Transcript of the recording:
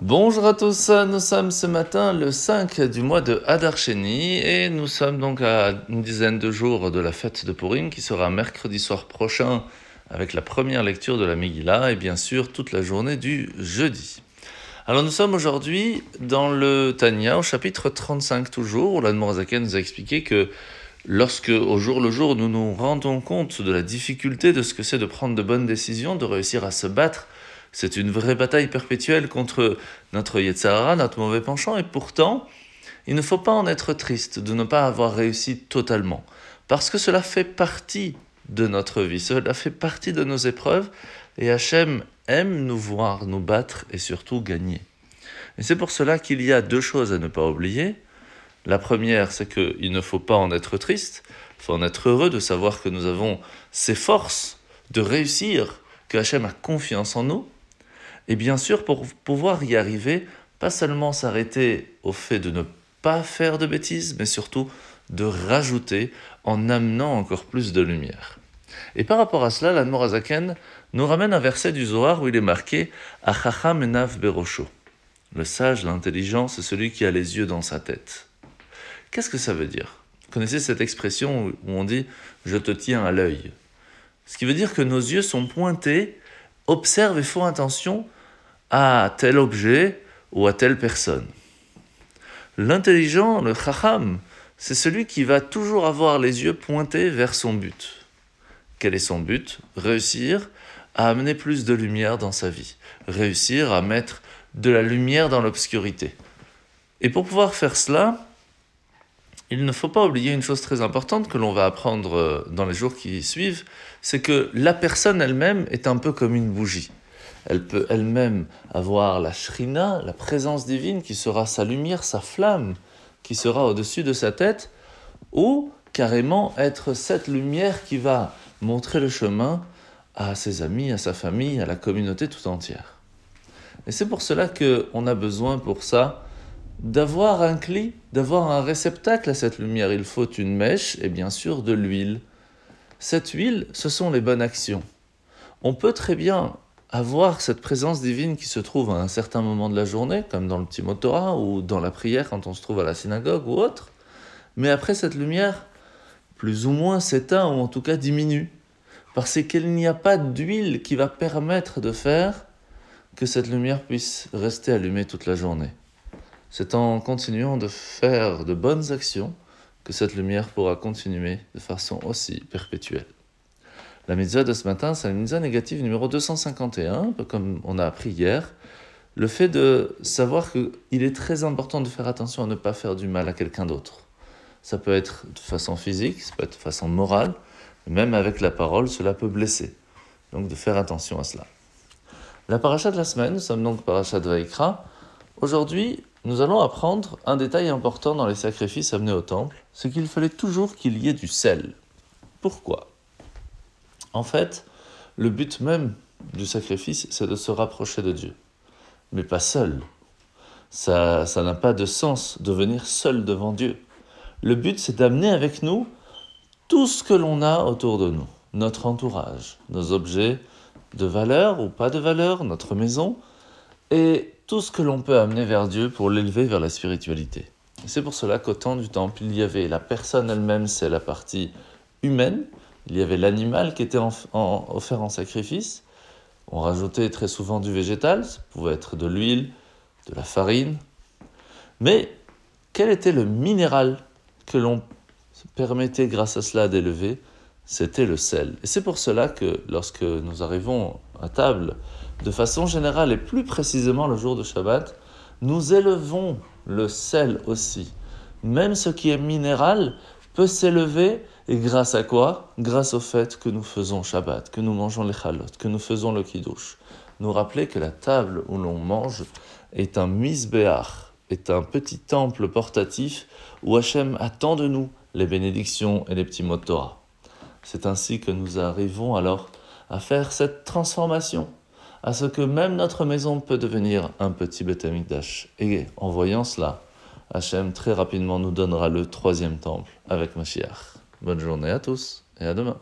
Bonjour à tous, nous sommes ce matin le 5 du mois de Hadar Sheni et nous sommes donc à une dizaine de jours de la fête de Purim qui sera mercredi soir prochain avec la première lecture de la Megillah et bien sûr toute la journée du jeudi. Alors nous sommes aujourd'hui dans le Tanya au chapitre 35 toujours où l'Admorazaken nous a expliqué que lorsque au jour le jour nous nous rendons compte de la difficulté de ce que c'est de prendre de bonnes décisions, de réussir à se battre c'est une vraie bataille perpétuelle contre notre Yetzirah, notre mauvais penchant, et pourtant, il ne faut pas en être triste de ne pas avoir réussi totalement, parce que cela fait partie de notre vie, cela fait partie de nos épreuves, et Hachem aime nous voir nous battre et surtout gagner. Et c'est pour cela qu'il y a deux choses à ne pas oublier. La première, c'est qu'il ne faut pas en être triste, il faut en être heureux de savoir que nous avons ces forces de réussir, que Hachem a confiance en nous, et bien sûr, pour pouvoir y arriver, pas seulement s'arrêter au fait de ne pas faire de bêtises, mais surtout de rajouter en amenant encore plus de lumière. Et par rapport à cela, l'Anmorazaken nous ramène un verset du Zohar où il est marqué Achacham enav berosho. Le sage, l'intelligent, c'est celui qui a les yeux dans sa tête. Qu'est-ce que ça veut dire? Vous connaissez cette expression où on dit Je te tiens à l'œil Ce qui veut dire que nos yeux sont pointés, observent et font attention à tel objet ou à telle personne. L'intelligent, le chacham, c'est celui qui va toujours avoir les yeux pointés vers son but. Quel est son but? Réussir à amener plus de lumière dans sa vie, réussir à mettre de la lumière dans l'obscurité. Et pour pouvoir faire cela, il ne faut pas oublier une chose très importante que l'on va apprendre euh, dans les jours qui suivent, c'est que la personne elle-même est un peu comme une bougie elle peut elle-même avoir la shrina, la présence divine qui sera sa lumière, sa flamme qui sera au-dessus de sa tête, ou carrément être cette lumière qui va montrer le chemin à ses amis, à sa famille, à la communauté tout entière. Et c'est pour cela qu'on a besoin pour ça d'avoir un cli, d'avoir un réceptacle à cette lumière. Il faut une mèche et bien sûr de l'huile. Cette huile, ce sont les bonnes actions. On peut très bien avoir cette présence divine qui se trouve à un certain moment de la journée, comme dans le petit Torah ou dans la prière quand on se trouve à la synagogue ou autre. Mais après, cette lumière, plus ou moins s'éteint ou en tout cas diminue. Parce qu'il n'y a pas d'huile qui va permettre de faire que cette lumière puisse rester allumée toute la journée. C'est en continuant de faire de bonnes actions que cette lumière pourra continuer de façon aussi perpétuelle. La mitzvah de ce matin, c'est la mitzvah négative numéro 251, comme on a appris hier. Le fait de savoir qu'il est très important de faire attention à ne pas faire du mal à quelqu'un d'autre. Ça peut être de façon physique, ça peut être de façon morale, même avec la parole, cela peut blesser. Donc de faire attention à cela. La paracha de la semaine, nous sommes donc paracha de Vaikra. Aujourd'hui, nous allons apprendre un détail important dans les sacrifices amenés au temple, c'est qu'il fallait toujours qu'il y ait du sel. Pourquoi? En fait, le but même du sacrifice, c'est de se rapprocher de Dieu. Mais pas seul. Ça, ça n'a pas de sens de venir seul devant Dieu. Le but, c'est d'amener avec nous tout ce que l'on a autour de nous, notre entourage, nos objets de valeur ou pas de valeur, notre maison, et tout ce que l'on peut amener vers Dieu pour l'élever vers la spiritualité. C'est pour cela qu'au temps du temple, il y avait la personne elle-même, c'est la partie humaine, il y avait l'animal qui était offert en sacrifice. On rajoutait très souvent du végétal, ça pouvait être de l'huile, de la farine. Mais quel était le minéral que l'on permettait grâce à cela d'élever? C'était le sel. Et c'est pour cela que lorsque nous arrivons à table, de façon générale et plus précisément le jour de Shabbat, nous élevons le sel aussi. Même ce qui est minéral peut s'élever et grâce à quoi? Grâce au fait que nous faisons Shabbat, que nous mangeons les chalot, que nous faisons le kiddush. Nous rappeler que la table où l'on mange est un misbéach, est un petit temple portatif où Hachem attend de nous les bénédictions et les petits mots de Torah. C'est ainsi que nous arrivons alors à faire cette transformation, à ce que même notre maison peut devenir un petit Beth Et en voyant cela, Hachem très rapidement nous donnera le troisième temple avec Mashiach. Bonne journée à tous et à demain.